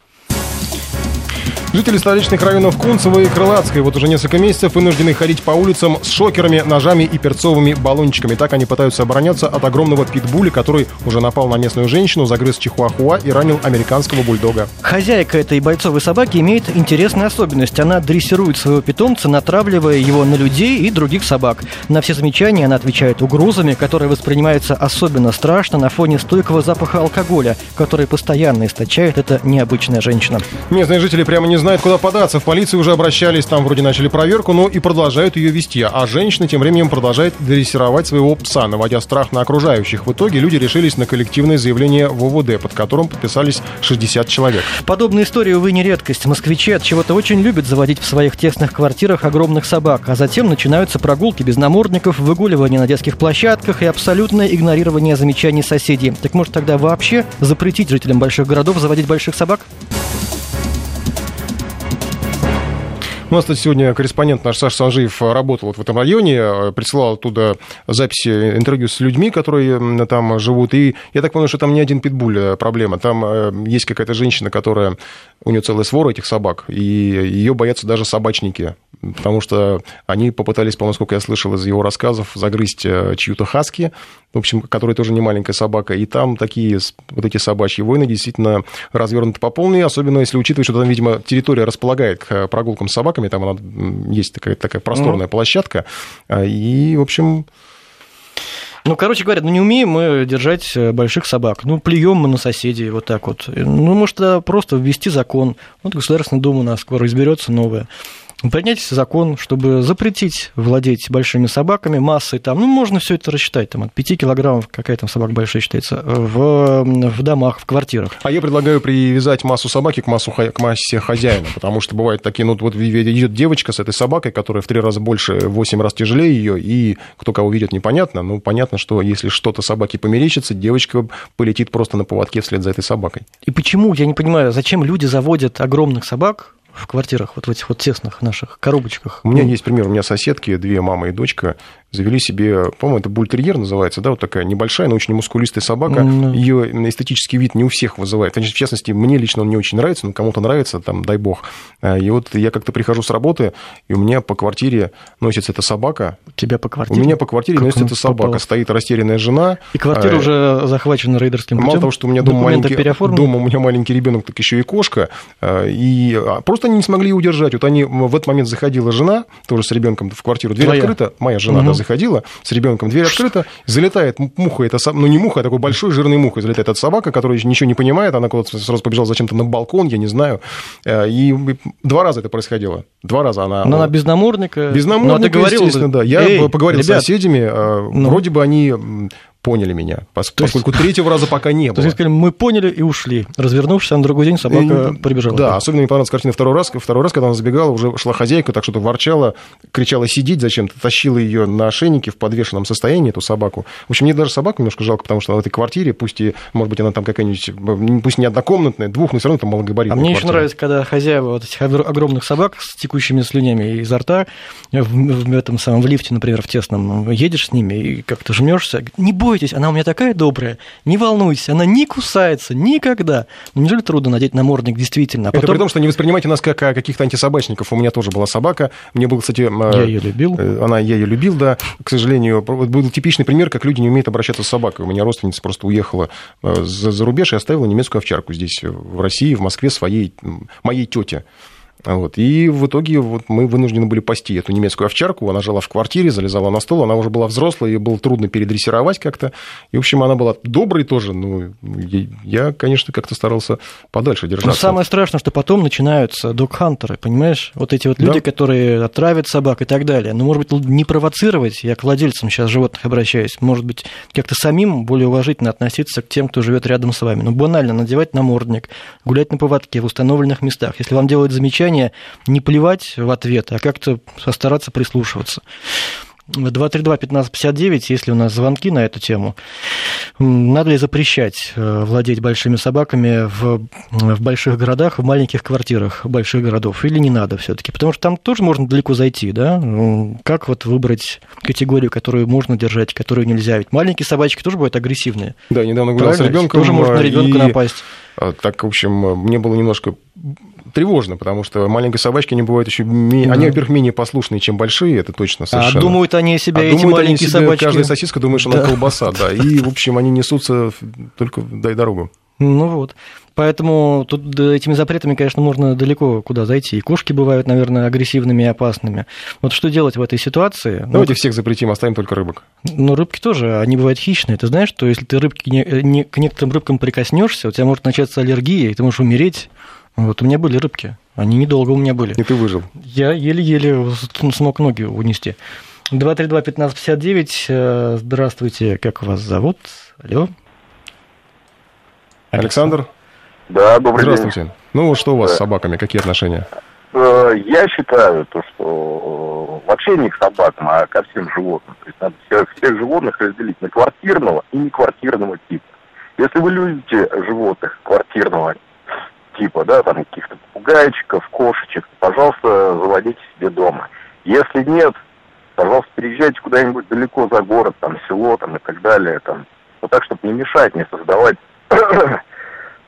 Жители столичных районов Кунцево и Крылатской вот уже несколько месяцев вынуждены ходить по улицам с шокерами, ножами и перцовыми баллончиками. Так они пытаются обороняться от огромного питбуля, который уже напал на местную женщину, загрыз чихуахуа и ранил американского бульдога. Хозяйка этой бойцовой собаки имеет интересную особенность. Она дрессирует своего питомца, натравливая его на людей и других собак. На все замечания она отвечает угрозами, которые воспринимаются особенно страшно на фоне стойкого запаха алкоголя, который постоянно источает эта необычная женщина. Местные жители прямо не знают, знают, куда податься. В полицию уже обращались, там вроде начали проверку, но и продолжают ее вести. А женщина тем временем продолжает дрессировать своего пса, наводя страх на окружающих. В итоге люди решились на коллективное заявление в ОВД, под которым подписались 60 человек. Подобные истории, увы, не редкость. Москвичи от чего-то очень любят заводить в своих тесных квартирах огромных собак, а затем начинаются прогулки без намордников, выгуливание на детских площадках и абсолютное игнорирование замечаний соседей. Так может тогда вообще запретить жителям больших городов заводить больших собак? У нас, кстати, сегодня корреспондент наш Саша Санжиев работал вот в этом районе, э, присылал оттуда записи интервью с людьми, которые там живут. И я так понял, что там не один питбуль э, проблема. Там э, есть какая-то женщина, которая... У нее целая свора этих собак, и ее боятся даже собачники, потому что они попытались, по-моему, сколько я слышал из его рассказов, загрызть чью-то хаски, в общем, которая тоже не маленькая собака. И там такие вот эти собачьи войны действительно развернуты по полной, особенно если учитывать, что там, видимо, территория располагает к прогулкам собак, собаками, там она, есть такая, такая просторная mm. площадка, а, и, в общем... Ну, короче говоря, ну не умеем мы держать э, больших собак. Ну, плюем мы на соседей вот так вот. Ну, может, просто ввести закон. Вот Государственная Дума у нас скоро изберется новая принять закон, чтобы запретить владеть большими собаками, массой там, ну, можно все это рассчитать, там, от 5 килограммов, какая там собака большая считается, в, в домах, в квартирах. А я предлагаю привязать массу собаки к, массу, к массе хозяина, потому что бывают такие, ну, вот идет девочка с этой собакой, которая в три раза больше, в 8 раз тяжелее ее, и кто кого видит, непонятно, ну, понятно, что если что-то собаке померещится, девочка полетит просто на поводке вслед за этой собакой. И почему, я не понимаю, зачем люди заводят огромных собак, в квартирах, вот в этих вот тесных наших коробочках. У меня есть пример, у меня соседки, две мама и дочка, завели себе, по-моему, это бультерьер называется, да, вот такая небольшая, но очень мускулистая собака. Mm-hmm. Ее эстетический вид не у всех вызывает. В частности, мне лично он не очень нравится, но кому-то нравится, там, дай бог. А, и вот я как-то прихожу с работы, и у меня по квартире носится эта собака. У тебя по квартире? У меня по квартире как носится эта собака. Попала? Стоит растерянная жена. И квартира а, уже захвачена рейдерским путем? Мало того, что у меня дома маленький, дома у меня маленький ребенок, так еще и кошка. А, и просто они не смогли удержать. Вот они, в этот момент заходила жена, тоже с ребенком в квартиру, дверь Твоя. открыта, моя жена, угу. да, заходила с ребенком, дверь открыта, залетает муха, это, ну не муха, а такой большой жирный муха, залетает эта собака, которая ничего не понимает, она куда-то сразу побежала зачем-то на балкон, я не знаю. Э, и два раза это происходило. Два раза она... Но она без намордника. Без намордника, говорил, естественно, да. Я Эй, поговорил ребят, с соседями, э, ну. вроде бы они поняли меня, поскольку есть, третьего раза пока не было. То есть, сказали, мы поняли и ушли. Развернувшись, а на другой день собака и, прибежала. Да, особенно мне понравилась картина второй раз, второй раз, когда она забегала, уже шла хозяйка, так что-то ворчала, кричала сидеть зачем-то, тащила ее на ошейнике в подвешенном состоянии, эту собаку. В общем, мне даже собаку немножко жалко, потому что она в этой квартире, пусть и, может быть, она там какая-нибудь, пусть не однокомнатная, двух, но все равно там малогабаритная А мне квартира. еще нравится, когда хозяева вот этих огромных собак с текущими слюнями изо рта в, в этом самом в лифте, например, в тесном, едешь с ними и как-то жмешься, не бойтесь, она у меня такая добрая, не волнуйся, она не кусается никогда. Ну, неужели трудно надеть намордник действительно? А потом... Это при том, что не воспринимайте нас как каких-то антисобачников. У меня тоже была собака. Мне был, кстати... Я ее любил. Э, она, я ее любил, да. К сожалению, был типичный пример, как люди не умеют обращаться с собакой. У меня родственница просто уехала э, за, за рубеж и оставила немецкую овчарку здесь, в России, в Москве, своей, моей тете. Вот. И в итоге вот мы вынуждены были пасти эту немецкую овчарку. Она жила в квартире, залезала на стол, она уже была взрослая, ее было трудно передрессировать как-то. И, в общем, она была доброй тоже. Ну, я, конечно, как-то старался подальше держаться. Но самое страшное, что потом начинаются док-хантеры, понимаешь? Вот эти вот люди, да. которые отравят собак и так далее. Но, может быть, не провоцировать, я к владельцам сейчас животных обращаюсь, может быть, как-то самим более уважительно относиться к тем, кто живет рядом с вами. Ну, банально, надевать намордник, гулять на поводке в установленных местах. Если вам делают замечание, замечания, не плевать в ответ, а как-то постараться прислушиваться. 232-1559, если у нас звонки на эту тему. Надо ли запрещать э, владеть большими собаками в, в больших городах, в маленьких квартирах больших городов, или не надо все таки Потому что там тоже можно далеко зайти, да? Как вот выбрать категорию, которую можно держать, которую нельзя? Ведь маленькие собачки тоже бывают агрессивные. Да, недавно гулял с ребенком. Тоже можно на ребенка напасть. А, так, в общем, мне было немножко тревожно, потому что маленькие собачки, они бывают еще... Да. Они, во-первых, менее послушные, чем большие, это точно а совершенно. А думают они о себе, а эти думают маленькие они себе, собачки. Каждая сосиска думает, что да. она колбаса, да. И, в общем, они несутся только дай дорогу. Ну вот. Поэтому тут этими запретами, конечно, можно далеко куда зайти. И кошки бывают, наверное, агрессивными и опасными. Вот что делать в этой ситуации? Давайте ну, всех запретим, оставим только рыбок. Ну, рыбки тоже, они бывают хищные. Ты знаешь, что если ты рыбки не, не, к некоторым рыбкам прикоснешься, у тебя может начаться аллергия, и ты можешь умереть Вот у меня были рыбки. Они недолго у меня были. И ты выжил. Я еле-еле смог ноги унести. 232-1559. э, Здравствуйте, как вас зовут? Алло. Александр? Да, добрый Здравствуйте. день. Ну, вот что у вас Да. с собаками? Какие отношения? Э, Я считаю, то, что э, вообще не к собакам, а ко всем животным. То есть надо всех, всех животных разделить на квартирного и неквартирного типа. Если вы любите животных квартирного типа, да, там каких-то попугайчиков, кошечек, пожалуйста, заводите себе дома. Если нет, пожалуйста, переезжайте куда-нибудь далеко за город, там, село, там, и так далее, там. Вот так, чтобы не мешать, не создавать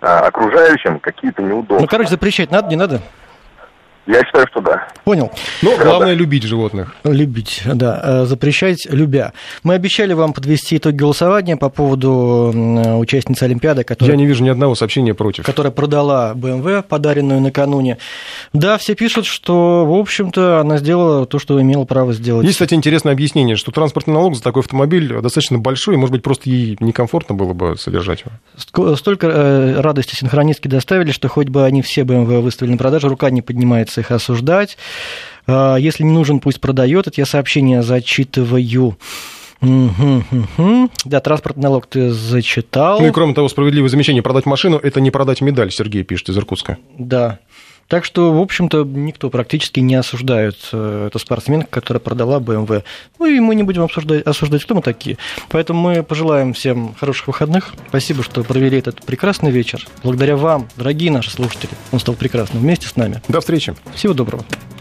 а, окружающим какие-то неудобства. Ну, короче, запрещать надо, не надо? Я считаю, что да. Понял. Ну, главное любить животных. Любить, да. э, Запрещать любя. Мы обещали вам подвести итоги голосования по поводу участницы Олимпиады, которая Я не вижу ни одного сообщения против. которая продала BMW, подаренную накануне. Да, все пишут, что, в общем-то, она сделала то, что имела право сделать. Есть, кстати, интересное объяснение, что транспортный налог за такой автомобиль достаточно большой, и, может быть, просто ей некомфортно было бы содержать его. Ск- Столько э, радости синхронистки доставили, что хоть бы они все BMW выставили на продажу, рука не поднимается их осуждать. А, Если не нужен, пусть продает. Это я сообщение зачитываю. Мгм, мгм. Да, транспортный налог ты зачитал. Ну и кроме того, справедливое замечание, продать машину – это не продать медаль, Сергей пишет из Иркутска. Да. Так что, в общем-то, никто практически не осуждает э, эту спортсменку, которая продала BMW. Ну и мы не будем обсуждать, осуждать, кто мы такие. Поэтому мы пожелаем всем хороших выходных. Спасибо, что провели этот прекрасный вечер. Благодаря вам, дорогие наши слушатели, он стал прекрасным вместе с нами. До встречи. Всего доброго.